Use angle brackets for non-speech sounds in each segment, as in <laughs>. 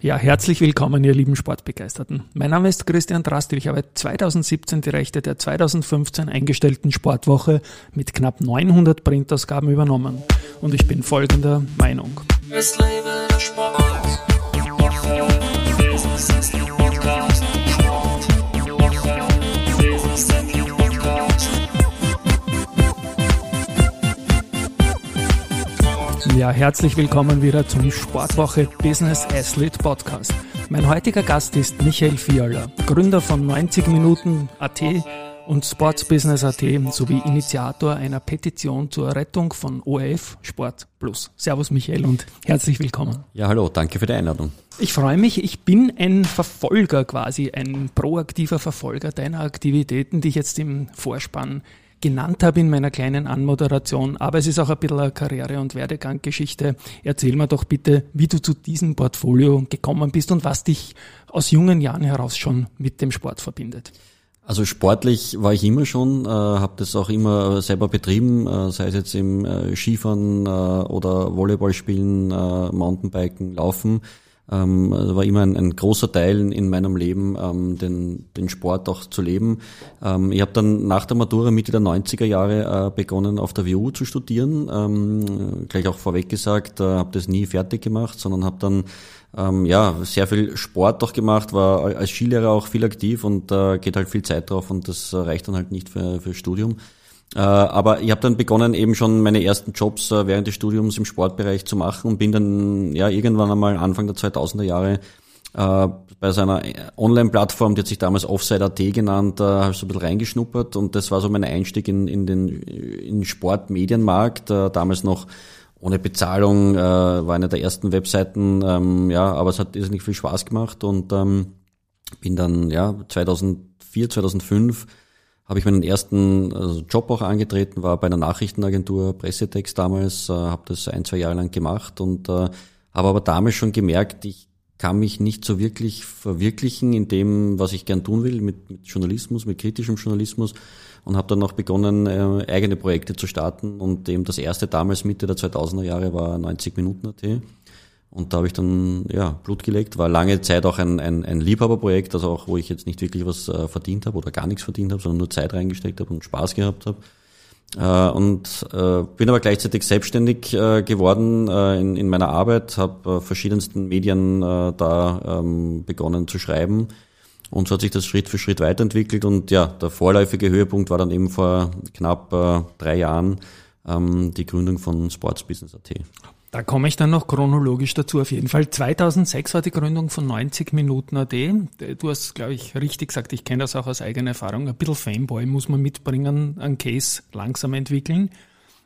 Ja, herzlich willkommen, ihr lieben Sportbegeisterten. Mein Name ist Christian Drastil. Ich habe 2017 die Rechte der 2015 eingestellten Sportwoche mit knapp 900 Printausgaben übernommen. Und ich bin folgender Meinung. Es lebe der Sport. Ja, herzlich willkommen wieder zum Sportwoche Business Athlete Podcast. Mein heutiger Gast ist Michael Fiala, Gründer von 90 Minuten AT und Sportsbusiness AT sowie Initiator einer Petition zur Rettung von ORF Sport Plus. Servus Michael und herzlich willkommen. Ja, hallo, danke für die Einladung. Ich freue mich, ich bin ein Verfolger quasi, ein proaktiver Verfolger deiner Aktivitäten, die ich jetzt im Vorspann genannt habe in meiner kleinen Anmoderation. Aber es ist auch ein bisschen eine Karriere- und Werdeganggeschichte. Erzähl mir doch bitte, wie du zu diesem Portfolio gekommen bist und was dich aus jungen Jahren heraus schon mit dem Sport verbindet. Also sportlich war ich immer schon, äh, habe das auch immer selber betrieben, äh, sei es jetzt im äh, Skifahren äh, oder Volleyball spielen, äh, Mountainbiken, Laufen. Ähm, also war immer ein, ein, großer Teil in meinem Leben, ähm, den, den Sport auch zu leben. Ähm, ich habe dann nach der Matura Mitte der 90er Jahre äh, begonnen, auf der WU zu studieren. Ähm, gleich auch vorweg gesagt, äh, habe das nie fertig gemacht, sondern habe dann ähm, ja sehr viel Sport auch gemacht, war als Skilehrer auch viel aktiv und äh, geht halt viel Zeit drauf und das reicht dann halt nicht für, für Studium. Äh, aber ich habe dann begonnen, eben schon meine ersten Jobs äh, während des Studiums im Sportbereich zu machen und bin dann ja irgendwann einmal Anfang der 2000er Jahre äh, bei so einer Online-Plattform, die hat sich damals Offside.at genannt, äh, habe ich so ein bisschen reingeschnuppert und das war so mein Einstieg in, in den in Sportmedienmarkt, damals noch ohne Bezahlung, äh, war eine der ersten Webseiten, ähm, ja, aber es hat irrsinnig viel Spaß gemacht und ähm, bin dann ja 2004, 2005 habe ich meinen ersten also Job auch angetreten, war bei einer Nachrichtenagentur, Pressetext damals, äh, habe das ein, zwei Jahre lang gemacht und äh, habe aber damals schon gemerkt, ich kann mich nicht so wirklich verwirklichen in dem, was ich gern tun will, mit, mit Journalismus, mit kritischem Journalismus und habe dann auch begonnen, äh, eigene Projekte zu starten und eben das erste damals Mitte der 2000er Jahre war 90 Minuten AT und da habe ich dann ja, Blut gelegt, war lange Zeit auch ein, ein, ein Liebhaberprojekt, also auch wo ich jetzt nicht wirklich was äh, verdient habe oder gar nichts verdient habe, sondern nur Zeit reingesteckt habe und Spaß gehabt habe. Äh, und äh, bin aber gleichzeitig selbstständig äh, geworden äh, in, in meiner Arbeit, habe äh, verschiedensten Medien äh, da ähm, begonnen zu schreiben. Und so hat sich das Schritt für Schritt weiterentwickelt. Und ja, der vorläufige Höhepunkt war dann eben vor knapp äh, drei Jahren ähm, die Gründung von Sportsbusiness.at. Da komme ich dann noch chronologisch dazu auf jeden Fall. 2006 war die Gründung von 90 Minuten AD. Du hast, glaube ich, richtig gesagt, ich kenne das auch aus eigener Erfahrung. Ein bisschen Fanboy muss man mitbringen, einen Case langsam entwickeln.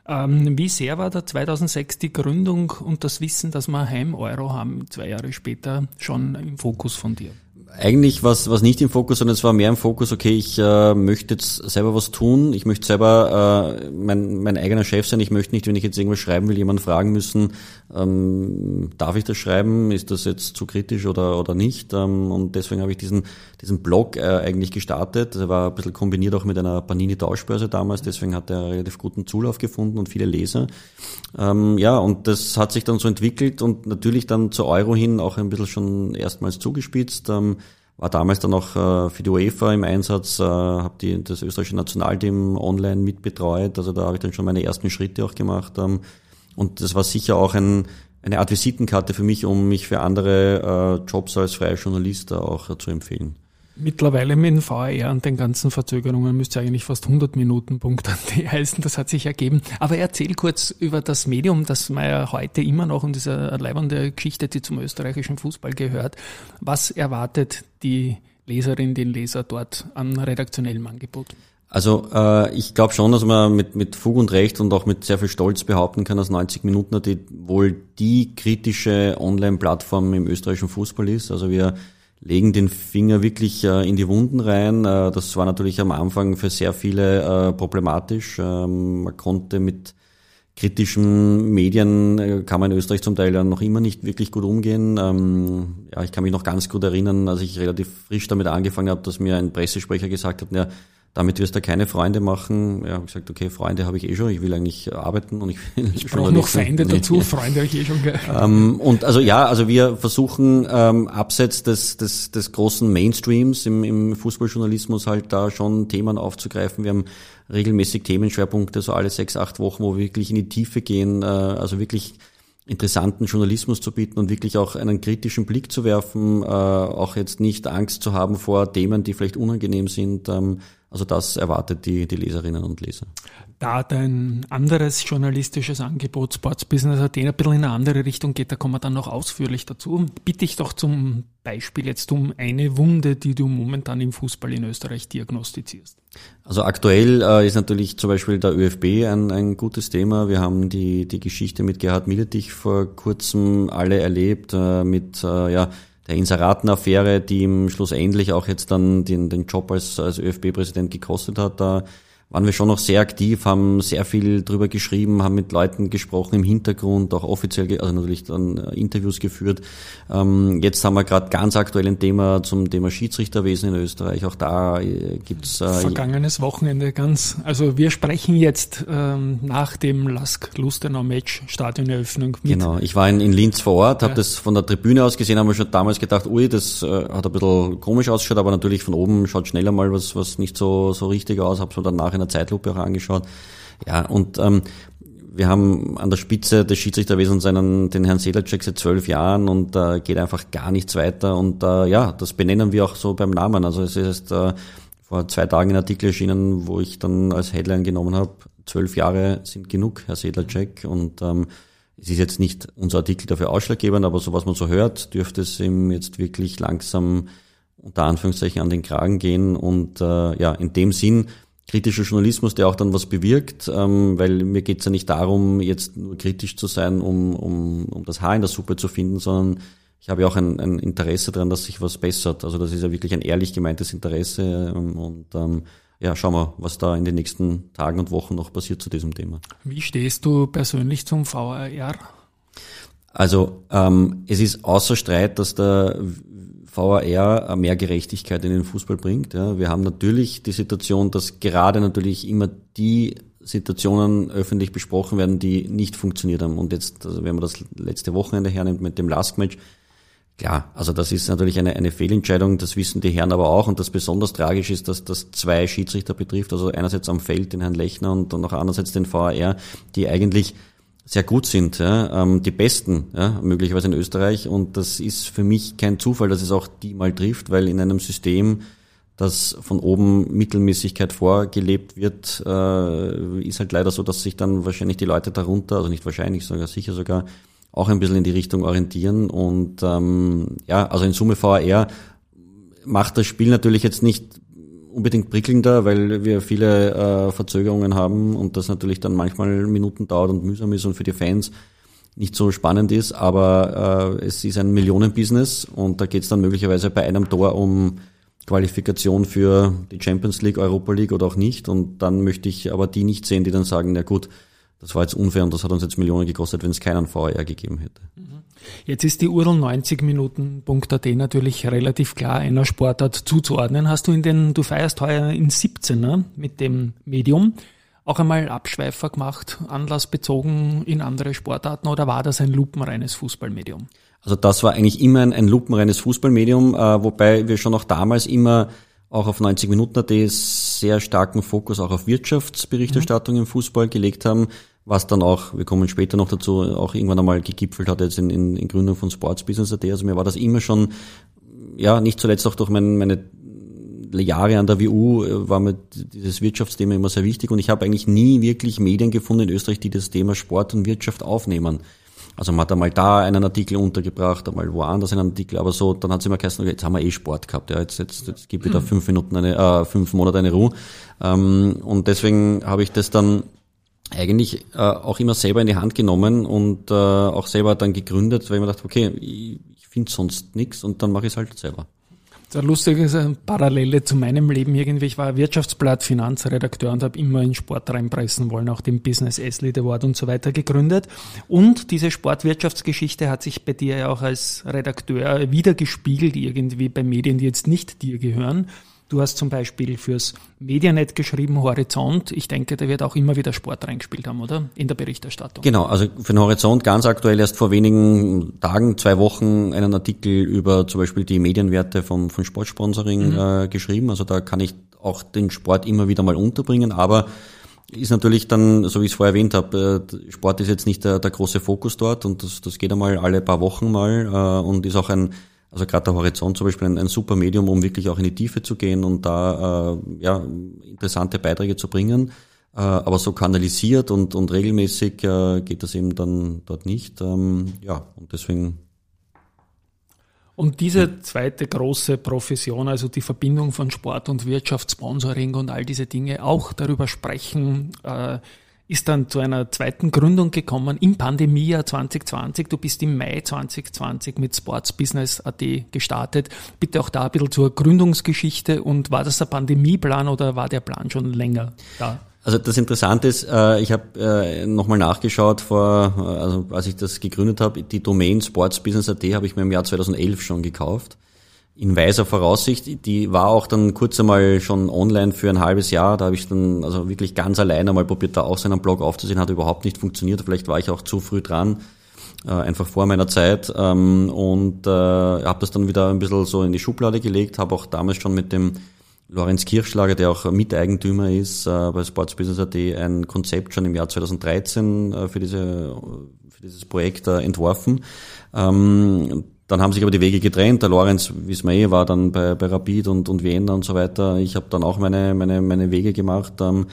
Ähm, wie sehr war da 2006 die Gründung und das Wissen, dass wir Heim-Euro haben, zwei Jahre später, schon im Fokus von dir? Eigentlich was was nicht im Fokus, sondern es war mehr im Fokus, okay, ich äh, möchte jetzt selber was tun, ich möchte selber äh, mein, mein eigener Chef sein, ich möchte nicht, wenn ich jetzt irgendwas schreiben will, jemanden fragen müssen, ähm, darf ich das schreiben, ist das jetzt zu kritisch oder, oder nicht ähm, und deswegen habe ich diesen, diesen Blog äh, eigentlich gestartet, der war ein bisschen kombiniert auch mit einer Panini-Tauschbörse damals, deswegen hat er relativ guten Zulauf gefunden und viele Leser. Ähm, ja, und das hat sich dann so entwickelt und natürlich dann zur Euro hin auch ein bisschen schon erstmals zugespitzt. Ähm, war damals dann auch äh, für die UEFA im Einsatz, äh, habe die das österreichische Nationalteam online mitbetreut. Also da habe ich dann schon meine ersten Schritte auch gemacht. Ähm, und das war sicher auch ein, eine Art Visitenkarte für mich, um mich für andere äh, Jobs als freier Journalist auch äh, zu empfehlen. Mittlerweile mit dem VR und den ganzen Verzögerungen müsste eigentlich fast 100 Minuten Punkt an die heißen, das hat sich ergeben. Aber erzähl kurz über das Medium, das man ja heute immer noch in dieser leibende Geschichte, die zum österreichischen Fußball gehört. Was erwartet die Leserin, den Leser dort an redaktionellem Angebot? Also äh, ich glaube schon, dass man mit, mit Fug und Recht und auch mit sehr viel Stolz behaupten kann, dass 90 Minuten die wohl die kritische Online-Plattform im österreichischen Fußball ist. Also wir legen den Finger wirklich äh, in die Wunden rein. Äh, das war natürlich am Anfang für sehr viele äh, problematisch. Ähm, man konnte mit kritischen Medien äh, kann man in Österreich zum Teil ja noch immer nicht wirklich gut umgehen. Ähm, ja, ich kann mich noch ganz gut erinnern, als ich relativ frisch damit angefangen habe, dass mir ein Pressesprecher gesagt hat, ja, damit wirst du keine Freunde machen. Ja, gesagt, okay, Freunde habe ich eh schon, ich will eigentlich arbeiten und ich <laughs> will Ich brauche noch Feinde dazu, Freunde habe ich eh schon. Ähm, und also ja, also wir versuchen ähm, abseits des, des, des großen Mainstreams im, im Fußballjournalismus halt da schon Themen aufzugreifen. Wir haben regelmäßig Themenschwerpunkte, so alle sechs, acht Wochen, wo wir wirklich in die Tiefe gehen, äh, also wirklich interessanten Journalismus zu bieten und wirklich auch einen kritischen Blick zu werfen, äh, auch jetzt nicht Angst zu haben vor Themen, die vielleicht unangenehm sind. Ähm, also das erwartet die, die Leserinnen und Leser. Da dein anderes journalistisches Angebot Sports Business AT ein bisschen in eine andere Richtung geht, da kommen wir dann noch ausführlich dazu. Bitte ich doch zum Beispiel jetzt um eine Wunde, die du momentan im Fußball in Österreich diagnostizierst. Also aktuell äh, ist natürlich zum Beispiel der ÖFB ein, ein gutes Thema. Wir haben die, die Geschichte mit Gerhard Miletich vor kurzem alle erlebt, äh, mit äh, ja, der Inseratenaffäre, die ihm schlussendlich auch jetzt dann den, den Job als, als ÖFB-Präsident gekostet hat. Da waren wir schon noch sehr aktiv, haben sehr viel drüber geschrieben, haben mit Leuten gesprochen im Hintergrund, auch offiziell, also natürlich dann äh, Interviews geführt. Ähm, jetzt haben wir gerade ganz aktuell ein Thema zum Thema Schiedsrichterwesen in Österreich. Auch da äh, gibt's äh, vergangenes Wochenende ganz. Also wir sprechen jetzt ähm, nach dem Lask Lustenau Match Stadioneröffnung. Mit. Genau. Ich war in, in Linz vor Ort, ja. habe das von der Tribüne aus gesehen, haben wir schon damals gedacht, ui, das hat ein bisschen komisch ausgeschaut, aber natürlich von oben schaut schneller mal was was nicht so so richtig aus. Habe so dann nachher einer Zeitlupe auch angeschaut. Ja, und ähm, wir haben an der Spitze des Schiedsrichterwesens einen, den Herrn Sedlacek seit zwölf Jahren und äh, geht einfach gar nichts weiter. Und äh, ja, das benennen wir auch so beim Namen. Also es ist äh, vor zwei Tagen ein Artikel erschienen, wo ich dann als Headline genommen habe, zwölf Jahre sind genug, Herr Sedlacek. Und ähm, es ist jetzt nicht unser Artikel dafür ausschlaggebend, aber so was man so hört, dürfte es ihm jetzt wirklich langsam unter Anführungszeichen an den Kragen gehen. Und äh, ja, in dem Sinn kritischer Journalismus, der auch dann was bewirkt, ähm, weil mir geht's ja nicht darum, jetzt nur kritisch zu sein, um, um, um das Haar in der Suppe zu finden, sondern ich habe ja auch ein, ein Interesse daran, dass sich was bessert. Also das ist ja wirklich ein ehrlich gemeintes Interesse ähm, und ähm, ja, schauen wir, was da in den nächsten Tagen und Wochen noch passiert zu diesem Thema. Wie stehst du persönlich zum VAR? Also ähm, es ist außer Streit, dass der VAR mehr Gerechtigkeit in den Fußball bringt. Ja. Wir haben natürlich die Situation, dass gerade natürlich immer die Situationen öffentlich besprochen werden, die nicht funktioniert haben. Und jetzt, also wenn man das letzte Wochenende hernimmt mit dem Last-Match, klar, also das ist natürlich eine, eine Fehlentscheidung, das wissen die Herren aber auch. Und das besonders tragisch ist, dass das zwei Schiedsrichter betrifft, also einerseits am Feld den Herrn Lechner und dann auch andererseits den VAR, die eigentlich sehr gut sind, ja, ähm, die besten, ja, möglicherweise in Österreich. Und das ist für mich kein Zufall, dass es auch die mal trifft, weil in einem System, das von oben Mittelmäßigkeit vorgelebt wird, äh, ist halt leider so, dass sich dann wahrscheinlich die Leute darunter, also nicht wahrscheinlich, sogar sicher sogar, auch ein bisschen in die Richtung orientieren. Und ähm, ja, also in Summe VR macht das Spiel natürlich jetzt nicht unbedingt prickelnder, weil wir viele äh, Verzögerungen haben und das natürlich dann manchmal Minuten dauert und mühsam ist und für die Fans nicht so spannend ist, aber äh, es ist ein Millionenbusiness und da geht es dann möglicherweise bei einem Tor um Qualifikation für die Champions League, Europa League oder auch nicht. Und dann möchte ich aber die nicht sehen, die dann sagen, na gut, das war jetzt unfair und das hat uns jetzt Millionen gekostet, wenn es keinen VR gegeben hätte. Mhm. Jetzt ist die URL 90 Minuten.at natürlich relativ klar einer Sportart zuzuordnen. Hast du in den, du feierst heuer in 17er mit dem Medium auch einmal Abschweifer gemacht, anlassbezogen in andere Sportarten oder war das ein lupenreines Fußballmedium? Also das war eigentlich immer ein, ein lupenreines Fußballmedium, äh, wobei wir schon auch damals immer auch auf 90 Minuten AT sehr starken Fokus auch auf Wirtschaftsberichterstattung mhm. im Fußball gelegt haben was dann auch, wir kommen später noch dazu, auch irgendwann einmal gegipfelt hat jetzt in, in, in Gründung von Sports Business AT. Also mir war das immer schon, ja, nicht zuletzt auch durch mein, meine Jahre an der WU äh, war mir dieses Wirtschaftsthema immer sehr wichtig und ich habe eigentlich nie wirklich Medien gefunden in Österreich, die das Thema Sport und Wirtschaft aufnehmen. Also man hat einmal da einen Artikel untergebracht, einmal woanders einen Artikel, aber so, dann hat es immer geheißen, jetzt haben wir eh Sport gehabt, ja, jetzt, jetzt, jetzt gibt wieder hm. fünf Minuten eine, äh, fünf Monate eine Ruhe. Ähm, und deswegen habe ich das dann eigentlich äh, auch immer selber in die Hand genommen und äh, auch selber dann gegründet, weil ich mir dachte, okay, ich, ich finde sonst nichts und dann mache ich es halt selber. Das lustige Parallele zu meinem Leben irgendwie. Ich war Wirtschaftsblatt Finanzredakteur und habe immer in Sport reinpressen wollen, auch den Business Athlete Award und so weiter gegründet. Und diese Sportwirtschaftsgeschichte hat sich bei dir ja auch als Redakteur wiedergespiegelt irgendwie bei Medien, die jetzt nicht dir gehören. Du hast zum Beispiel fürs Medianet geschrieben, Horizont. Ich denke, da wird auch immer wieder Sport reingespielt haben, oder? In der Berichterstattung. Genau, also für den Horizont ganz aktuell erst vor wenigen Tagen, zwei Wochen einen Artikel über zum Beispiel die Medienwerte von, von Sportsponsoring mhm. äh, geschrieben. Also da kann ich auch den Sport immer wieder mal unterbringen, aber ist natürlich dann, so wie ich es vorher erwähnt habe, äh, Sport ist jetzt nicht der, der große Fokus dort und das, das geht einmal alle paar Wochen mal äh, und ist auch ein, also gerade der Horizont zum Beispiel ein, ein, super Medium, um wirklich auch in die Tiefe zu gehen und da äh, ja, interessante Beiträge zu bringen. Äh, aber so kanalisiert und, und regelmäßig äh, geht das eben dann dort nicht. Ähm, ja, und deswegen und diese zweite große Profession, also die Verbindung von Sport und Wirtschaft, Sponsoring und all diese Dinge, auch darüber sprechen, äh, ist dann zu einer zweiten Gründung gekommen im Pandemiejahr 2020. Du bist im Mai 2020 mit Sportsbusiness.at gestartet. Bitte auch da ein bisschen zur Gründungsgeschichte und war das der Pandemieplan oder war der Plan schon länger da? Also das Interessante ist, äh, ich habe äh, nochmal nachgeschaut vor, äh, also als ich das gegründet habe, die Domain sportsbusiness.at habe ich mir im Jahr 2011 schon gekauft. In weiser Voraussicht, die war auch dann kurz einmal schon online für ein halbes Jahr. Da habe ich dann also wirklich ganz alleine mal probiert, da auch so einen Blog aufzusehen, hat überhaupt nicht funktioniert. Vielleicht war ich auch zu früh dran, einfach vor meiner Zeit ähm, und habe das dann wieder ein bisschen so in die Schublade gelegt, habe auch damals schon mit dem Lorenz Kirschlager, der auch Miteigentümer ist äh, bei Sportsbusiness.at, ein Konzept schon im Jahr 2013 äh, für, diese, für dieses Projekt äh, entworfen. Ähm, dann haben sich aber die Wege getrennt. Der Lorenz, wie es mir eh war, dann bei, bei Rapid und, und Vienna und so weiter. Ich habe dann auch meine, meine, meine Wege gemacht. Ähm,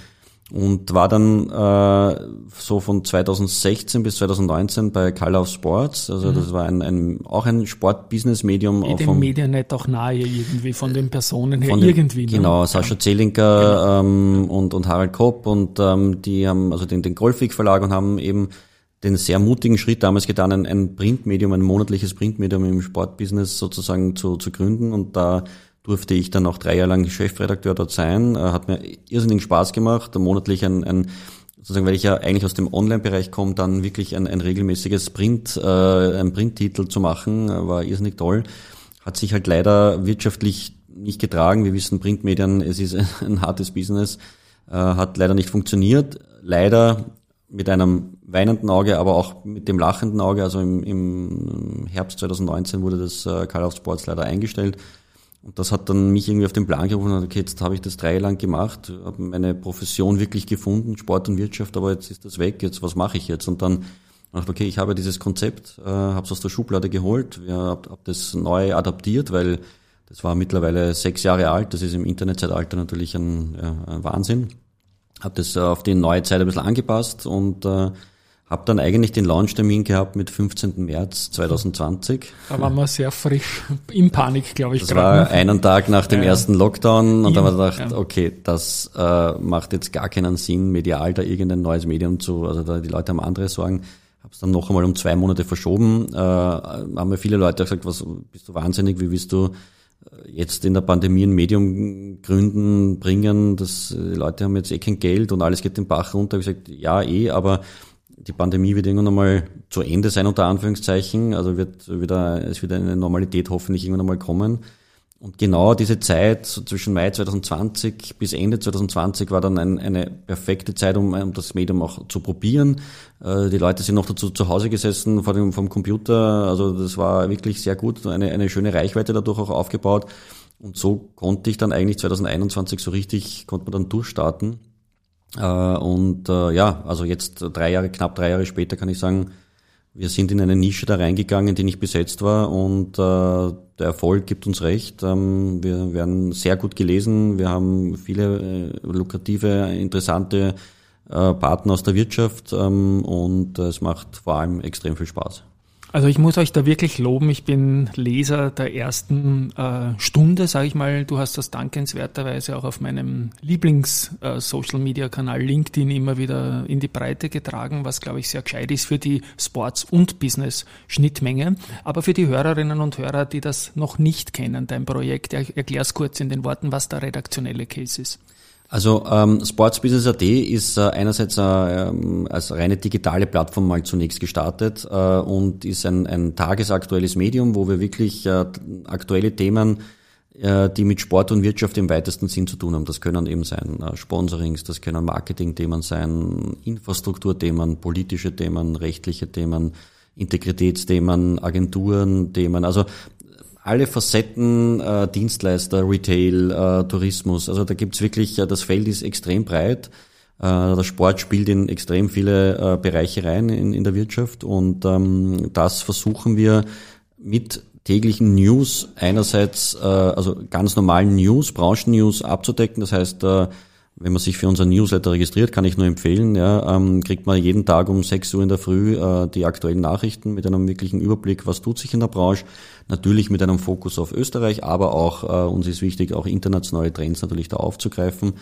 und war dann äh, so von 2016 bis 2019 bei Call of Sports. Also mhm. das war ein, ein auch ein Sport-Business-Medium. Dem vom, Medianet auch nahe irgendwie von den Personen her den, irgendwie. Ne? Genau, Sascha Zelinker genau. ähm, und, und Harald Kopp und ähm, die haben also den, den Golfweg Verlag und haben eben den sehr mutigen Schritt damals getan, ein, ein Printmedium, ein monatliches Printmedium im Sportbusiness sozusagen zu, zu gründen und da durfte ich dann auch drei Jahre lang Chefredakteur dort sein. Äh, hat mir irrsinnig Spaß gemacht, monatlich ein, ein sozusagen, weil ich ja eigentlich aus dem Online-Bereich komme, dann wirklich ein, ein regelmäßiges Print, äh, ein Printtitel zu machen, äh, war irrsinnig toll. Hat sich halt leider wirtschaftlich nicht getragen. Wir wissen, Printmedien, es ist ein <laughs> hartes Business, äh, hat leider nicht funktioniert. Leider mit einem weinenden Auge, aber auch mit dem lachenden Auge. Also im, im Herbst 2019 wurde das äh, Call of Sports leider eingestellt. Und das hat dann mich irgendwie auf den Plan gerufen, okay, jetzt habe ich das drei lang gemacht, habe meine Profession wirklich gefunden, Sport und Wirtschaft, aber jetzt ist das weg, jetzt was mache ich jetzt? Und dann dachte okay, ich habe dieses Konzept, äh, habe es aus der Schublade geholt, wir habe hab das neu adaptiert, weil das war mittlerweile sechs Jahre alt, das ist im Internetzeitalter natürlich ein, ja, ein Wahnsinn. Habe das auf die neue Zeit ein bisschen angepasst und äh, hab dann eigentlich den Launchtermin gehabt mit 15. März 2020. Da waren wir sehr frisch, in Panik, glaube ich. Das war ne? einen Tag nach dem ja, ersten Lockdown und dann haben wir gedacht, ja. okay, das äh, macht jetzt gar keinen Sinn, medial da irgendein neues Medium zu, also da die Leute haben andere Sorgen. Hab's dann noch einmal um zwei Monate verschoben. Äh, haben mir viele Leute gesagt, was bist du wahnsinnig, wie willst du äh, jetzt in der Pandemie ein Medium gründen, bringen, das, die Leute haben jetzt eh kein Geld und alles geht den Bach runter. Ich gesagt, ja eh, aber die Pandemie wird irgendwann einmal zu Ende sein, unter Anführungszeichen. Also wird wieder, es wird eine Normalität hoffentlich irgendwann einmal kommen. Und genau diese Zeit, so zwischen Mai 2020 bis Ende 2020, war dann ein, eine perfekte Zeit, um, um, das Medium auch zu probieren. Äh, die Leute sind noch dazu zu Hause gesessen vor dem vom Computer. Also das war wirklich sehr gut, eine, eine schöne Reichweite dadurch auch aufgebaut. Und so konnte ich dann eigentlich 2021 so richtig, konnte man dann durchstarten. Äh, und äh, ja, also jetzt drei Jahre, knapp drei Jahre später kann ich sagen, wir sind in eine Nische da reingegangen, die nicht besetzt war und äh, der Erfolg gibt uns recht. Ähm, wir werden sehr gut gelesen, wir haben viele äh, lukrative, interessante äh, Partner aus der Wirtschaft ähm, und es macht vor allem extrem viel Spaß. Also ich muss euch da wirklich loben. Ich bin Leser der ersten äh, Stunde, sage ich mal. Du hast das dankenswerterweise auch auf meinem Lieblings-Social-Media-Kanal äh, LinkedIn immer wieder in die Breite getragen, was, glaube ich, sehr gescheit ist für die Sports- und Business-Schnittmenge. Aber für die Hörerinnen und Hörer, die das noch nicht kennen, dein Projekt, erklär es kurz in den Worten, was der redaktionelle Case ist. Also ähm, Sportsbusiness.at ist äh, einerseits äh, ähm, als reine digitale Plattform mal zunächst gestartet äh, und ist ein, ein tagesaktuelles Medium, wo wir wirklich äh, aktuelle Themen äh, die mit Sport und Wirtschaft im weitesten Sinn zu tun haben. Das können eben sein äh, Sponsorings, das können Marketing-Themen sein, Infrastrukturthemen, politische Themen, rechtliche Themen, Integritätsthemen, Agenturen, Themen. Also alle Facetten, äh, Dienstleister, Retail, äh, Tourismus. Also da gibt's wirklich, äh, das Feld ist extrem breit. Äh, der Sport spielt in extrem viele äh, Bereiche rein in, in der Wirtschaft und ähm, das versuchen wir mit täglichen News einerseits, äh, also ganz normalen News, Branchen-News abzudecken. Das heißt, äh, wenn man sich für unseren Newsletter registriert, kann ich nur empfehlen, ja, ähm, kriegt man jeden Tag um 6 Uhr in der Früh äh, die aktuellen Nachrichten mit einem wirklichen Überblick, was tut sich in der Branche. Natürlich mit einem Fokus auf Österreich, aber auch, äh, uns ist wichtig, auch internationale Trends natürlich da aufzugreifen.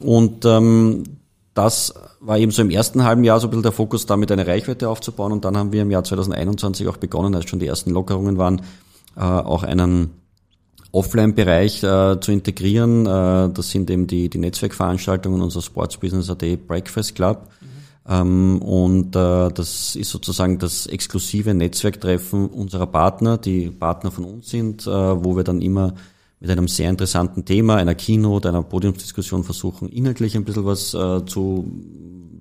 Und ähm, das war eben so im ersten halben Jahr so ein bisschen der Fokus, damit eine Reichweite aufzubauen. Und dann haben wir im Jahr 2021 auch begonnen, als schon die ersten Lockerungen waren, äh, auch einen Offline-Bereich äh, zu integrieren. Äh, das sind eben die, die Netzwerkveranstaltungen Business AD Breakfast Club. Ähm, und äh, das ist sozusagen das exklusive Netzwerktreffen unserer Partner, die Partner von uns sind, äh, wo wir dann immer mit einem sehr interessanten Thema, einer Keynote, einer Podiumsdiskussion versuchen, inhaltlich ein bisschen was äh, zu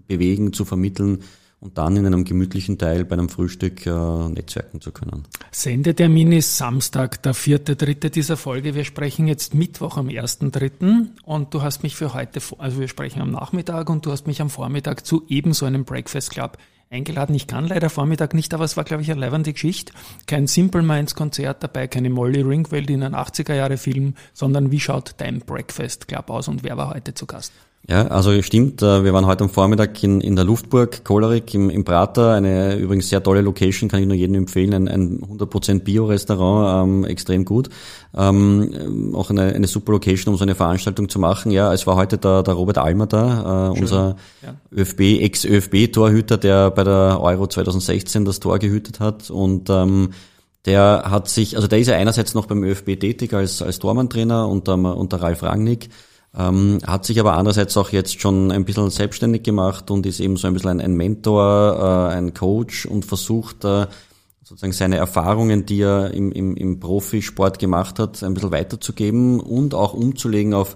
bewegen, zu vermitteln und dann in einem gemütlichen Teil bei einem Frühstück äh, netzwerken zu können. Sendetermin ist Samstag, der vierte, dritte dieser Folge. Wir sprechen jetzt Mittwoch am ersten, dritten und du hast mich für heute, also wir sprechen am Nachmittag und du hast mich am Vormittag zu ebenso einem Breakfast Club eingeladen. Ich kann leider Vormittag nicht, aber es war, glaube ich, eine leibende Geschichte. Kein Simple Minds Konzert dabei, keine Molly Ringwald in einem 80er Jahre Film, sondern wie schaut dein Breakfast Club aus und wer war heute zu Gast? Ja, also stimmt. Äh, wir waren heute am Vormittag in, in der Luftburg, Kolerik im, im Prater. Eine übrigens sehr tolle Location, kann ich nur jedem empfehlen. Ein, ein 100% Bio-Restaurant, ähm, extrem gut. Ähm, auch eine, eine super Location, um so eine Veranstaltung zu machen. Ja, es war heute der, der Robert Almer da, äh, unser ja. ÖFB, Ex-ÖFB-Torhüter, der bei der Euro 2016 das Tor gehütet hat. Und ähm, der hat sich, also der ist ja einerseits noch beim ÖFB tätig als, als Tormann-Trainer unter, unter Ralf Rangnick. Ähm, hat sich aber andererseits auch jetzt schon ein bisschen selbstständig gemacht und ist eben so ein bisschen ein, ein Mentor, äh, ein Coach und versucht äh, sozusagen seine Erfahrungen, die er im, im, im Profisport gemacht hat, ein bisschen weiterzugeben und auch umzulegen auf,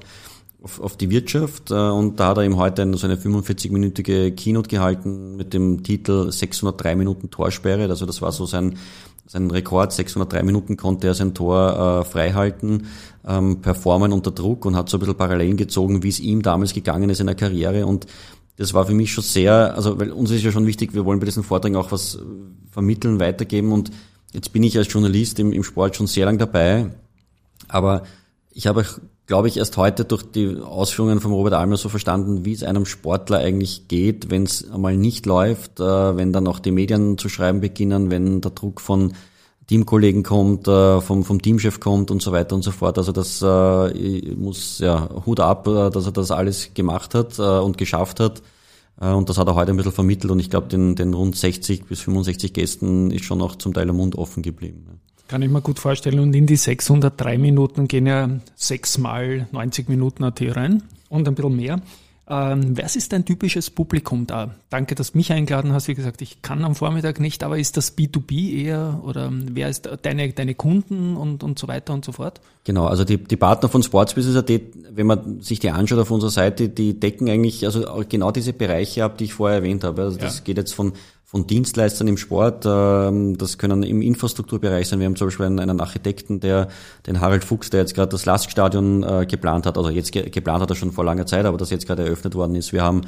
auf, auf die Wirtschaft. Äh, und da hat er eben heute so eine 45-minütige Keynote gehalten mit dem Titel 603 Minuten Torsperre. Also das war so sein, sein Rekord. 603 Minuten konnte er sein Tor äh, freihalten ähm, performen unter Druck und hat so ein bisschen Parallelen gezogen, wie es ihm damals gegangen ist in der Karriere. Und das war für mich schon sehr, also weil uns ist ja schon wichtig, wir wollen bei diesen Vorträgen auch was vermitteln, weitergeben. Und jetzt bin ich als Journalist im, im Sport schon sehr lang dabei, aber ich habe, glaube ich, erst heute durch die Ausführungen von Robert Almer so verstanden, wie es einem Sportler eigentlich geht, wenn es einmal nicht läuft, äh, wenn dann auch die Medien zu schreiben beginnen, wenn der Druck von Teamkollegen kommt, äh, vom, vom Teamchef kommt und so weiter und so fort. Also das äh, muss ja Hut ab, äh, dass er das alles gemacht hat äh, und geschafft hat. Äh, und das hat er heute ein bisschen vermittelt und ich glaube, den, den rund 60 bis 65 Gästen ist schon auch zum Teil der Mund offen geblieben. Kann ich mir gut vorstellen. Und in die 603 Minuten gehen ja sechsmal 90 Minuten AT rein und ein bisschen mehr. Ähm, was ist dein typisches Publikum da? Danke, dass du mich eingeladen hast. Wie gesagt, ich kann am Vormittag nicht, aber ist das B2B eher oder wer ist deine, deine Kunden und, und so weiter und so fort? Genau, also die, die Partner von Sportsbusiness.at, wenn man sich die anschaut auf unserer Seite, die decken eigentlich also genau diese Bereiche ab, die ich vorher erwähnt habe. Also das ja. geht jetzt von von Dienstleistern im Sport. Ähm, das können im Infrastrukturbereich sein. Wir haben zum Beispiel einen, Architekten, der den Harald Fuchs, der jetzt gerade das Laskstadion äh, geplant hat, also jetzt geplant hat er schon vor langer Zeit, aber das jetzt gerade eröffnet worden ist. Wir haben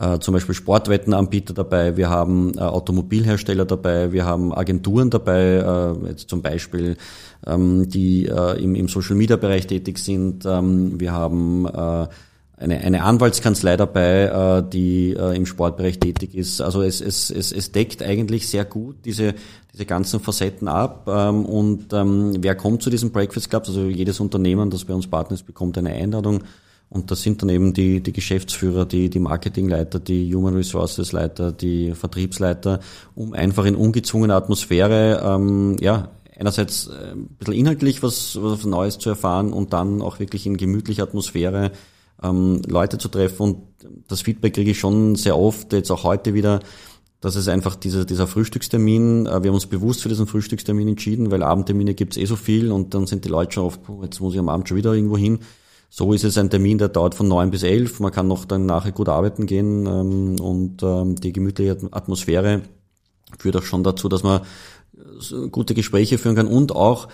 äh, zum Beispiel Sportwettenanbieter dabei, wir haben äh, Automobilhersteller dabei, wir haben Agenturen dabei, jetzt zum Beispiel ähm, die im, im Social Media Bereich tätig sind. Ähm, wir haben eine, eine Anwaltskanzlei dabei, äh, die äh, im Sportbereich tätig ist. Also es, es, es, es deckt eigentlich sehr gut diese, diese ganzen Facetten ab. Ähm, und ähm, wer kommt zu diesen Breakfast Clubs? Also jedes Unternehmen, das bei uns Partner ist, bekommt eine Einladung. Und das sind dann eben die, die Geschäftsführer, die, die Marketingleiter, die Human Resources Leiter, die Vertriebsleiter, um einfach in ungezwungener Atmosphäre, ähm, ja, einerseits äh, ein bisschen inhaltlich was, was Neues zu erfahren und dann auch wirklich in gemütlicher Atmosphäre ähm, Leute zu treffen und das Feedback kriege ich schon sehr oft, jetzt auch heute wieder, Das ist einfach dieser, dieser Frühstückstermin. Äh, wir haben uns bewusst für diesen Frühstückstermin entschieden, weil Abendtermine gibt's eh so viel und dann sind die Leute schon oft, jetzt muss ich am Abend schon wieder irgendwo hin. So ist es ein Termin, der dauert von neun bis elf. Man kann noch dann nachher gut arbeiten gehen ähm, und ähm, die gemütliche Atmosphäre führt auch schon dazu, dass man gute Gespräche führen kann und auch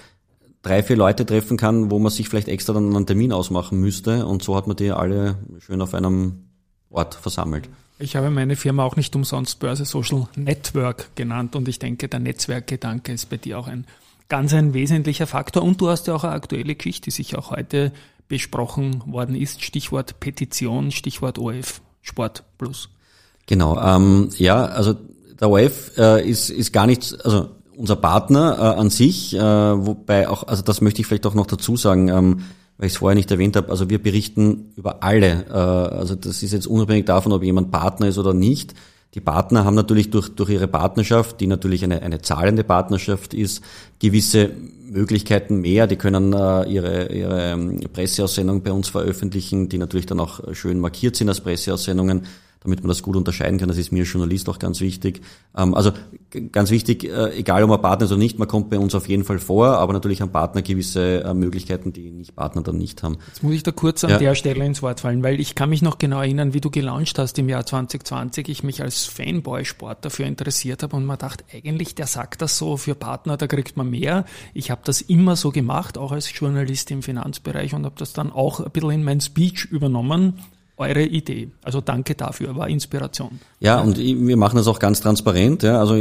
drei, vier Leute treffen kann, wo man sich vielleicht extra dann einen Termin ausmachen müsste. Und so hat man die alle schön auf einem Ort versammelt. Ich habe meine Firma auch nicht umsonst Börse Social Network genannt und ich denke, der Netzwerkgedanke ist bei dir auch ein ganz ein wesentlicher Faktor. Und du hast ja auch eine aktuelle Geschichte, die sich auch heute besprochen worden ist. Stichwort Petition, Stichwort OF Sport Plus. Genau, ähm, ja, also der OF äh, ist, ist gar nichts, also unser Partner äh, an sich, äh, wobei auch, also das möchte ich vielleicht auch noch dazu sagen, ähm, weil ich es vorher nicht erwähnt habe, also wir berichten über alle, äh, also das ist jetzt unabhängig davon, ob jemand Partner ist oder nicht. Die Partner haben natürlich durch, durch ihre Partnerschaft, die natürlich eine, eine zahlende Partnerschaft ist, gewisse Möglichkeiten mehr. Die können äh, ihre, ihre ähm, Presseaussendungen bei uns veröffentlichen, die natürlich dann auch schön markiert sind als Presseaussendungen damit man das gut unterscheiden kann. Das ist mir als Journalist auch ganz wichtig. Ähm, also ganz wichtig, äh, egal ob man Partner ist oder nicht, man kommt bei uns auf jeden Fall vor, aber natürlich haben Partner gewisse äh, Möglichkeiten, die nicht Partner dann nicht haben. Jetzt muss ich da kurz an ja. der Stelle ins Wort fallen, weil ich kann mich noch genau erinnern, wie du gelauncht hast im Jahr 2020. Ich mich als Fanboy-Sport dafür interessiert habe und man dachte, eigentlich, der sagt das so, für Partner, da kriegt man mehr. Ich habe das immer so gemacht, auch als Journalist im Finanzbereich und habe das dann auch ein bisschen in mein Speech übernommen eure Idee. Also danke dafür, war Inspiration. Ja, und wir machen das auch ganz transparent. Ja. Also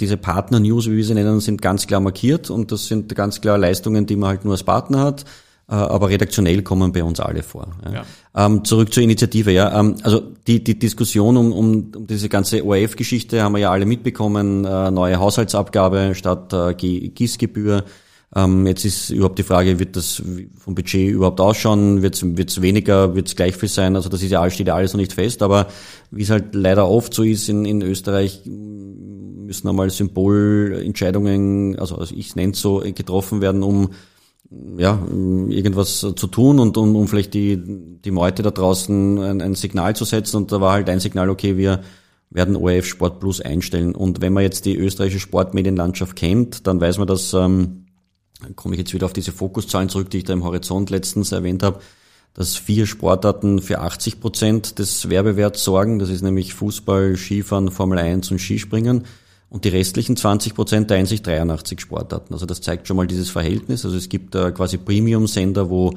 diese Partner-News, wie wir sie nennen, sind ganz klar markiert und das sind ganz klar Leistungen, die man halt nur als Partner hat. Äh, aber redaktionell kommen bei uns alle vor. Ja. Ähm, zurück zur Initiative. Ja, ähm, also die, die Diskussion um, um, um diese ganze ORF-Geschichte haben wir ja alle mitbekommen. Äh, neue Haushaltsabgabe statt äh, Gießgebühr. Ähm, jetzt ist überhaupt die Frage, wird das vom Budget überhaupt ausschauen? Wird es weniger? Wird es gleich viel sein? Also das ist ja, steht ja alles noch nicht fest. Aber wie es halt leider oft so ist in, in Österreich, müssen einmal Symbolentscheidungen, also, also ich nenne es so, getroffen werden, um ja, irgendwas zu tun und um, um vielleicht die, die Meute da draußen ein, ein Signal zu setzen. Und da war halt ein Signal, okay, wir werden ORF Sport Plus einstellen. Und wenn man jetzt die österreichische Sportmedienlandschaft kennt, dann weiß man, dass ähm, komme ich jetzt wieder auf diese Fokuszahlen zurück, die ich da im Horizont letztens erwähnt habe, dass vier Sportarten für 80 Prozent des Werbewerts sorgen. Das ist nämlich Fußball, Skifahren, Formel 1 und Skispringen. Und die restlichen 20 Prozent teilen sich 83 Sportarten. Also das zeigt schon mal dieses Verhältnis. Also es gibt äh, quasi Premium-Sender, wo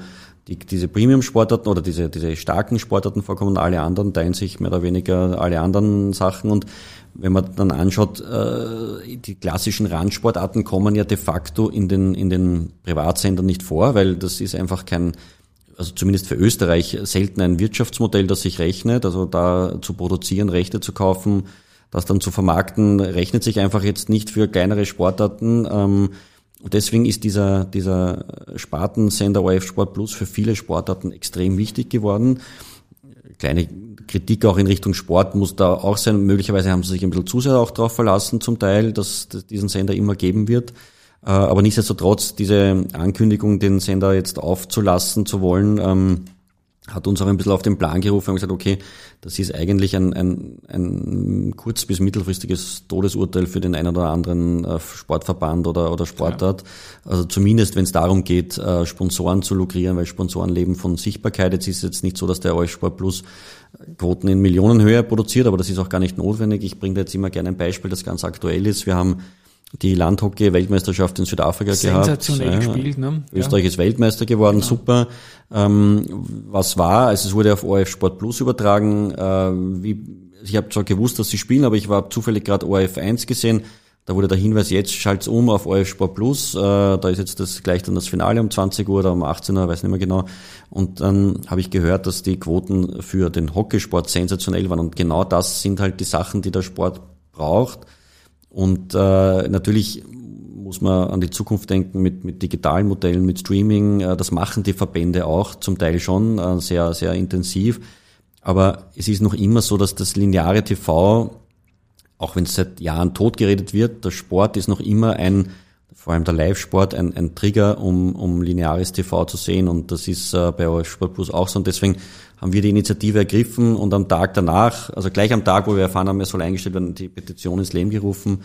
die, diese Premium-Sportarten oder diese, diese starken Sportarten vorkommen, alle anderen teilen sich mehr oder weniger alle anderen Sachen. Und wenn man dann anschaut, äh, die klassischen Randsportarten kommen ja de facto in den, in den Privatsendern nicht vor, weil das ist einfach kein, also zumindest für Österreich selten ein Wirtschaftsmodell, das sich rechnet. Also da zu produzieren, Rechte zu kaufen, das dann zu vermarkten, rechnet sich einfach jetzt nicht für kleinere Sportarten. Ähm, und deswegen ist dieser, dieser Spartensender ORF Sport Plus für viele Sportarten extrem wichtig geworden. Kleine Kritik auch in Richtung Sport muss da auch sein. Möglicherweise haben sie sich ein bisschen zu sehr auch darauf verlassen, zum Teil, dass es diesen Sender immer geben wird. Äh, aber nichtsdestotrotz, diese Ankündigung, den Sender jetzt aufzulassen zu wollen, ähm, hat uns auch ein bisschen auf den Plan gerufen und gesagt, okay, das ist eigentlich ein, ein, ein kurz- bis mittelfristiges Todesurteil für den einen oder anderen äh, Sportverband oder, oder Sportart. Ja. Also zumindest, wenn es darum geht, äh, Sponsoren zu lukrieren, weil Sponsoren leben von Sichtbarkeit. Jetzt ist es jetzt nicht so, dass der OF Sport Plus Quoten in Millionenhöhe produziert, aber das ist auch gar nicht notwendig. Ich bringe da jetzt immer gerne ein Beispiel, das ganz aktuell ist. Wir haben die Landhockey-Weltmeisterschaft in Südafrika Sensationell gehabt. Sensationell gespielt, ne? Österreich ja. ist Weltmeister geworden, genau. super. Ähm, was war? Also es wurde auf ORF Sport Plus übertragen. Äh, wie, ich habe zwar gewusst, dass sie spielen, aber ich war zufällig gerade ORF 1 gesehen. Da wurde der Hinweis, jetzt schalt's um auf ORF Sport Plus. Äh, da ist jetzt das gleich dann das Finale um 20 Uhr oder um 18 Uhr, weiß nicht mehr genau. Und dann habe ich gehört, dass die Quoten für den Hockeysport sensationell waren. Und genau das sind halt die Sachen, die der Sport braucht und äh, natürlich muss man an die Zukunft denken mit, mit digitalen Modellen, mit Streaming. Äh, das machen die Verbände auch zum Teil schon äh, sehr, sehr intensiv. Aber es ist noch immer so, dass das lineare TV, auch wenn es seit Jahren totgeredet wird, der Sport ist noch immer ein vor allem der Live-Sport ein, ein Trigger, um, um lineares TV zu sehen. Und das ist äh, bei ORF Sport Plus auch so. Und deswegen haben wir die Initiative ergriffen und am Tag danach, also gleich am Tag, wo wir erfahren haben, es soll eingestellt werden, die Petition ins Leben gerufen,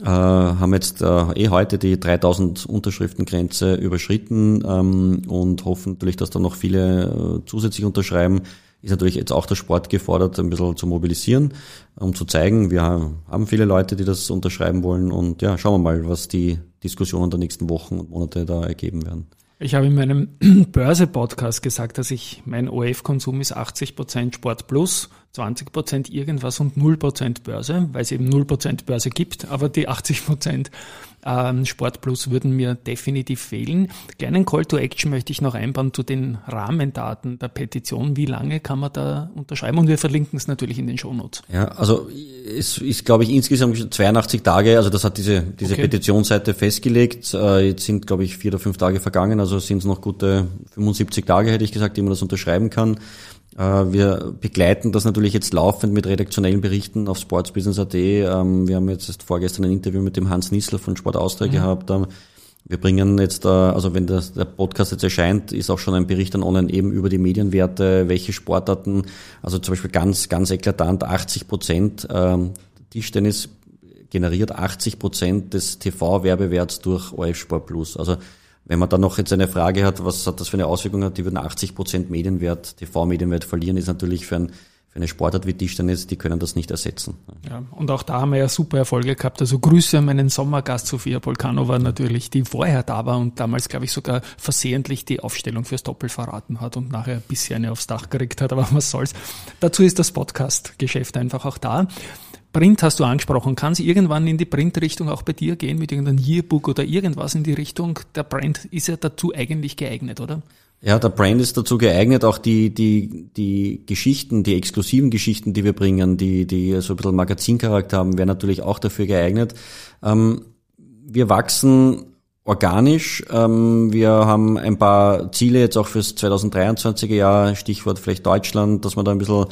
äh, haben jetzt äh, eh heute die 3000 Unterschriftengrenze überschritten ähm, und hoffen natürlich, dass da noch viele äh, zusätzlich unterschreiben ist natürlich jetzt auch der Sport gefordert, ein bisschen zu mobilisieren, um zu zeigen, wir haben viele Leute, die das unterschreiben wollen und ja, schauen wir mal, was die Diskussionen der nächsten Wochen und Monate da ergeben werden. Ich habe in meinem <clears throat> Börse-Podcast gesagt, dass ich mein OF-Konsum ist 80 Prozent Sport plus, 20 Prozent irgendwas und 0% Börse, weil es eben 0% Börse gibt, aber die 80 Prozent ähm, Sport Plus würden mir definitiv fehlen. Kleinen Call to Action möchte ich noch einbauen zu den Rahmendaten der Petition. Wie lange kann man da unterschreiben? Und wir verlinken es natürlich in den Shownotes. Ja, also es ist, glaube ich, insgesamt 82 Tage. Also das hat diese, diese okay. Petitionsseite festgelegt. Äh, jetzt sind, glaube ich, vier oder fünf Tage vergangen. Also sind es noch gute 75 Tage, hätte ich gesagt, die man das unterschreiben kann. Äh, wir begleiten das natürlich jetzt laufend mit redaktionellen Berichten auf sportsbusiness.at. Ähm, wir haben jetzt vorgestern ein Interview mit dem Hans Nissler von Sport Austria mhm. gehabt. Ähm, wir bringen jetzt, also wenn das, der Podcast jetzt erscheint, ist auch schon ein Bericht dann online eben über die Medienwerte, welche Sportarten, also zum Beispiel ganz, ganz eklatant 80 Prozent ähm, Tischtennis generiert 80 Prozent des TV-Werbewerts durch OF Sport Plus. Also wenn man dann noch jetzt eine Frage hat, was hat das für eine Auswirkung die würden 80 Prozent Medienwert, TV-Medienwert verlieren, ist natürlich für, ein, für eine Sportart wie Tischtennis, die können das nicht ersetzen. Ja, und auch da haben wir ja super Erfolge gehabt. Also Grüße an meinen Sommergast Sofia Polkanova natürlich, die vorher da war und damals, glaube ich, sogar versehentlich die Aufstellung fürs Doppel verraten hat und nachher ein bisschen eine aufs Dach gekriegt hat, aber was soll's. Dazu ist das Podcast-Geschäft einfach auch da. Print hast du angesprochen. Kann es irgendwann in die Print-Richtung auch bei dir gehen mit irgendeinem Yearbook oder irgendwas in die Richtung? Der Brand ist ja dazu eigentlich geeignet, oder? Ja, der Brand ist dazu geeignet, auch die, die, die Geschichten, die exklusiven Geschichten, die wir bringen, die, die so ein bisschen Magazincharakter haben, wären natürlich auch dafür geeignet. Ähm, wir wachsen organisch. Ähm, wir haben ein paar Ziele jetzt auch fürs 2023er Jahr, Stichwort vielleicht Deutschland, dass wir da ein bisschen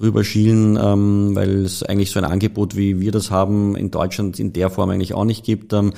rüberschielen, ähm, weil es eigentlich so ein Angebot, wie wir das haben, in Deutschland in der Form eigentlich auch nicht gibt. Ähm,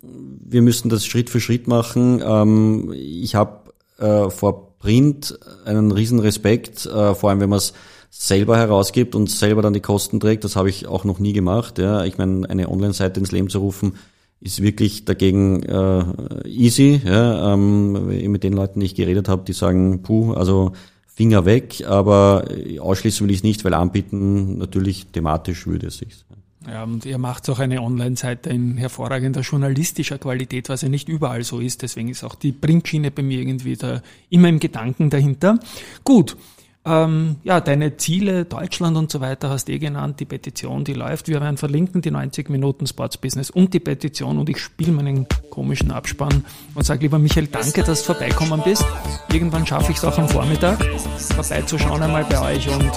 wir müssen das Schritt für Schritt machen. Ähm, ich habe äh, vor Print einen riesen Respekt, äh, vor allem wenn man es selber herausgibt und selber dann die Kosten trägt. Das habe ich auch noch nie gemacht. Ja. Ich meine, eine Online-Seite ins Leben zu rufen, ist wirklich dagegen äh, easy. Ja. Ähm, mit den Leuten, die ich geredet habe, die sagen, puh, also Finger weg, aber ausschließen will ich es nicht, weil anbieten natürlich thematisch würde es sich. Ja, und ihr macht auch eine Online-Seite in hervorragender journalistischer Qualität, was ja nicht überall so ist. Deswegen ist auch die Printschiene bei mir irgendwie da immer im Gedanken dahinter. Gut, ähm, ja, deine Ziele, Deutschland und so weiter hast du eh genannt, die Petition, die läuft. Wir werden verlinken die 90 Minuten Sports Business und die Petition und ich spiele meinen komischen Abspann und sage lieber Michael, danke, dass du vorbeikommen bist. Irgendwann schaffe ich es auch am Vormittag, vorbeizuschauen einmal bei euch und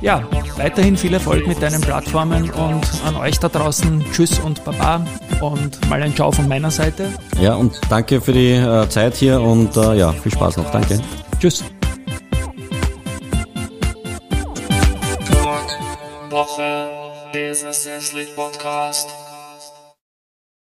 ja, weiterhin viel Erfolg mit deinen Plattformen und an euch da draußen Tschüss und Baba und mal ein Ciao von meiner Seite. Ja, und danke für die äh, Zeit hier und äh, ja, viel Spaß noch. Danke. Tschüss. Woche, Business Podcast.